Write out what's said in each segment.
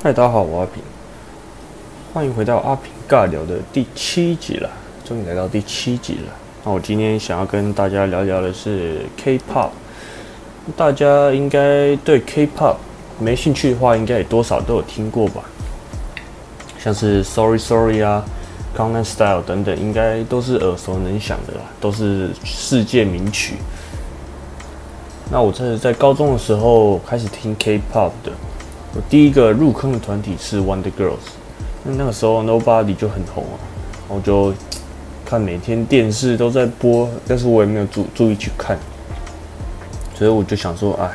嗨，大家好，我阿平，欢迎回到阿平尬聊的第七集了，终于来到第七集了。那我今天想要跟大家聊聊的是 K-pop，大家应该对 K-pop 没兴趣的话，应该也多少都有听过吧？像是 Sorry Sorry 啊、江南 Style 等等，应该都是耳熟能详的啦，都是世界名曲。那我这是在高中的时候开始听 K-pop 的。我第一个入坑的团体是 Wonder Girls，那那个时候 Nobody 就很红啊，我就看每天电视都在播，但是我也没有注注意去看，所以我就想说，哎，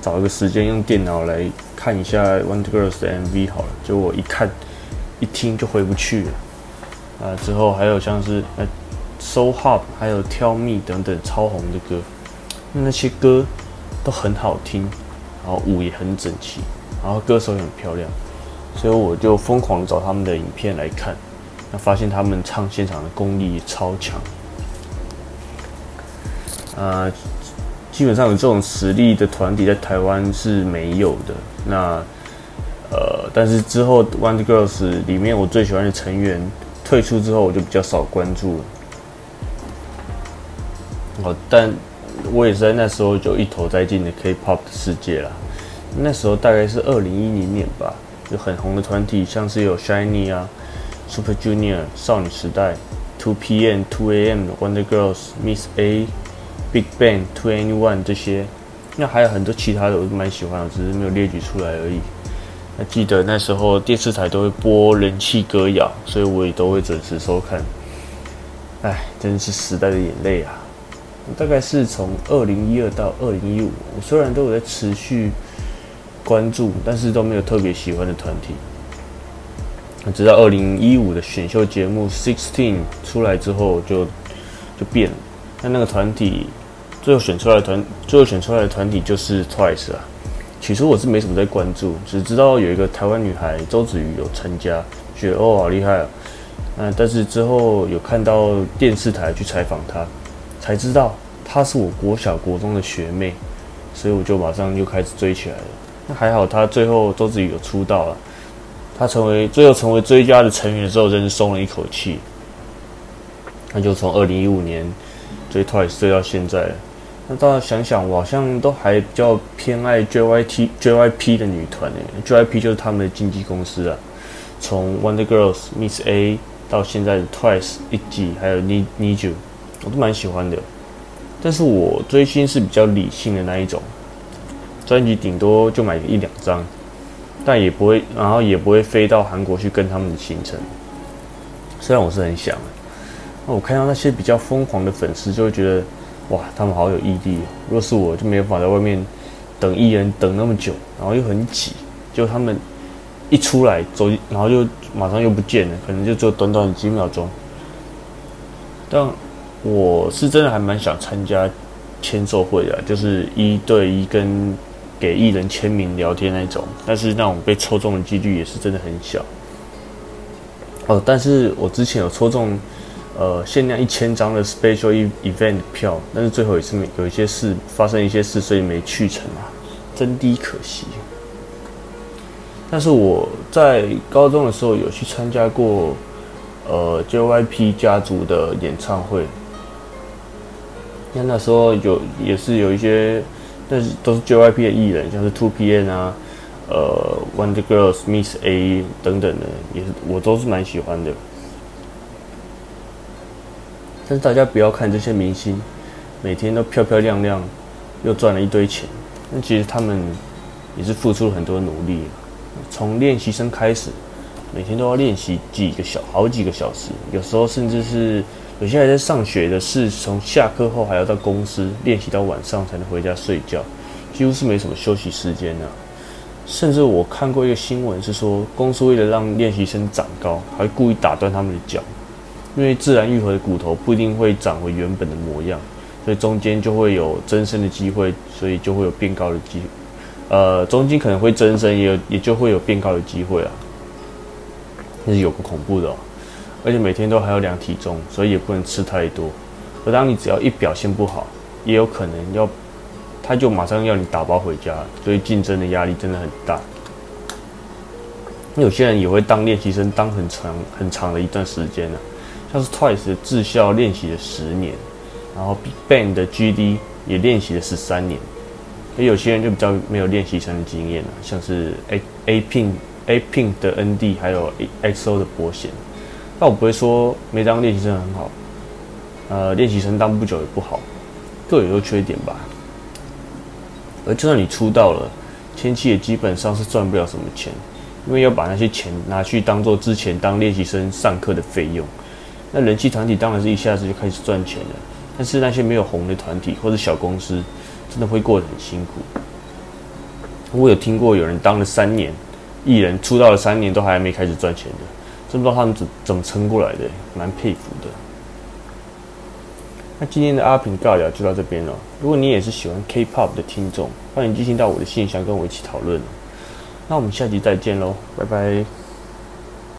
找一个时间用电脑来看一下 Wonder Girls 的 MV 好了。结果一看一听就回不去了啊！之后还有像是呃 So Hot，还有 Tell Me 等等超红的歌，那些歌都很好听，然后舞也很整齐。然后歌手也很漂亮，所以我就疯狂找他们的影片来看，那发现他们唱现场的功力超强。呃，基本上有这种实力的团体在台湾是没有的。那呃，但是之后 One Girls 里面我最喜欢的成员退出之后，我就比较少关注了。哦，但我也是在那时候就一头栽进了 K-pop 的世界了。那时候大概是二零一零年吧，有很红的团体，像是有 Shiny 啊、Super Junior、少女时代、Two PM、Two AM、Wonder Girls、Miss A、Big Bang、Two Anyone 这些。那还有很多其他的，我都蛮喜欢的，只是没有列举出来而已。那记得那时候电视台都会播人气歌谣，所以我也都会准时收看。哎，真是时代的眼泪啊！大概是从二零一二到二零一五，我虽然都有在持续。关注，但是都没有特别喜欢的团体。直到二零一五的选秀节目《Sixteen》出来之后，就就变了。那那个团体最后选出来的团，最后选出来的团体就是 Twice 啊。起初我是没什么在关注，只知道有一个台湾女孩周子瑜有参加，觉得哦好厉害啊。嗯，但是之后有看到电视台去采访她，才知道她是我国小国中的学妹，所以我就马上又开始追起来了。还好，他最后周子瑜有出道了。他成为最后成为追加的成员的时候，真是松了一口气。那就从二零一五年追 Twice 追到现在。那大家想想，我好像都还比较偏爱 JYT JYP 的女团诶，JYP 就是他们的经纪公司啊。从 Wonder Girls、Miss A 到现在的 Twice、一季还有 Need Need You，我都蛮喜欢的。但是我追星是比较理性的那一种。专辑顶多就买一两张，但也不会，然后也不会飞到韩国去跟他们的行程。虽然我是很想，那我看到那些比较疯狂的粉丝，就会觉得，哇，他们好有毅力。若是我就没有办法在外面等艺人等那么久，然后又很挤，就他们一出来走，然后就马上又不见了，可能就只有短短几秒钟。但我是真的还蛮想参加签售会的，就是一对一跟。给艺人签名、聊天那种，但是那种被抽中的几率也是真的很小。哦，但是我之前有抽中，呃，限量一千张的 special event 票，但是最后也是没有一些事发生一些事，所以没去成啊，真的可惜。但是我在高中的时候有去参加过，呃，JYP 家族的演唱会，那那时候有也是有一些。但是都是 JYP 的艺人，像是 Two PM 啊，呃，Wonder Girls、Miss A 等等的，也是我都是蛮喜欢的。但是大家不要看这些明星，每天都漂漂亮亮，又赚了一堆钱，那其实他们也是付出了很多努力。从练习生开始，每天都要练习几个小好几个小时，有时候甚至是。有些还在上学的，是从下课后还要到公司练习到晚上才能回家睡觉，几乎是没什么休息时间的。甚至我看过一个新闻，是说公司为了让练习生长高，还故意打断他们的脚，因为自然愈合的骨头不一定会长回原本的模样，所以中间就会有增生的机会，所以就会有变高的机，呃，中间可能会增生，也有也就会有变高的机会啊，那是有个恐怖的。而且每天都还要量体重，所以也不能吃太多。而当你只要一表现不好，也有可能要，他就马上要你打包回家，所以竞争的压力真的很大。有些人也会当练习生当很长很长的一段时间呢，像是 Twice 的智孝练习了十年，然后 Big Bang 的 GD 也练习了十三年。而有些人就比较没有练习生的经验了，像是 A A Pin A Pin 的 ND 还有 XO 的波贤。但我不会说没当练习生很好，呃，练习生当不久也不好，各有优缺点吧。而就算你出道了，前期也基本上是赚不了什么钱，因为要把那些钱拿去当做之前当练习生上课的费用。那人气团体当然是一下子就开始赚钱了，但是那些没有红的团体或者小公司，真的会过得很辛苦。我有听过有人当了三年艺人，出道了三年都还没开始赚钱的。真不知道他们怎怎么撑过来的，蛮佩服的。那今天的阿平尬聊就到这边了。如果你也是喜欢 K-pop 的听众，欢迎寄信到我的信箱跟我一起讨论。那我们下集再见喽，拜拜。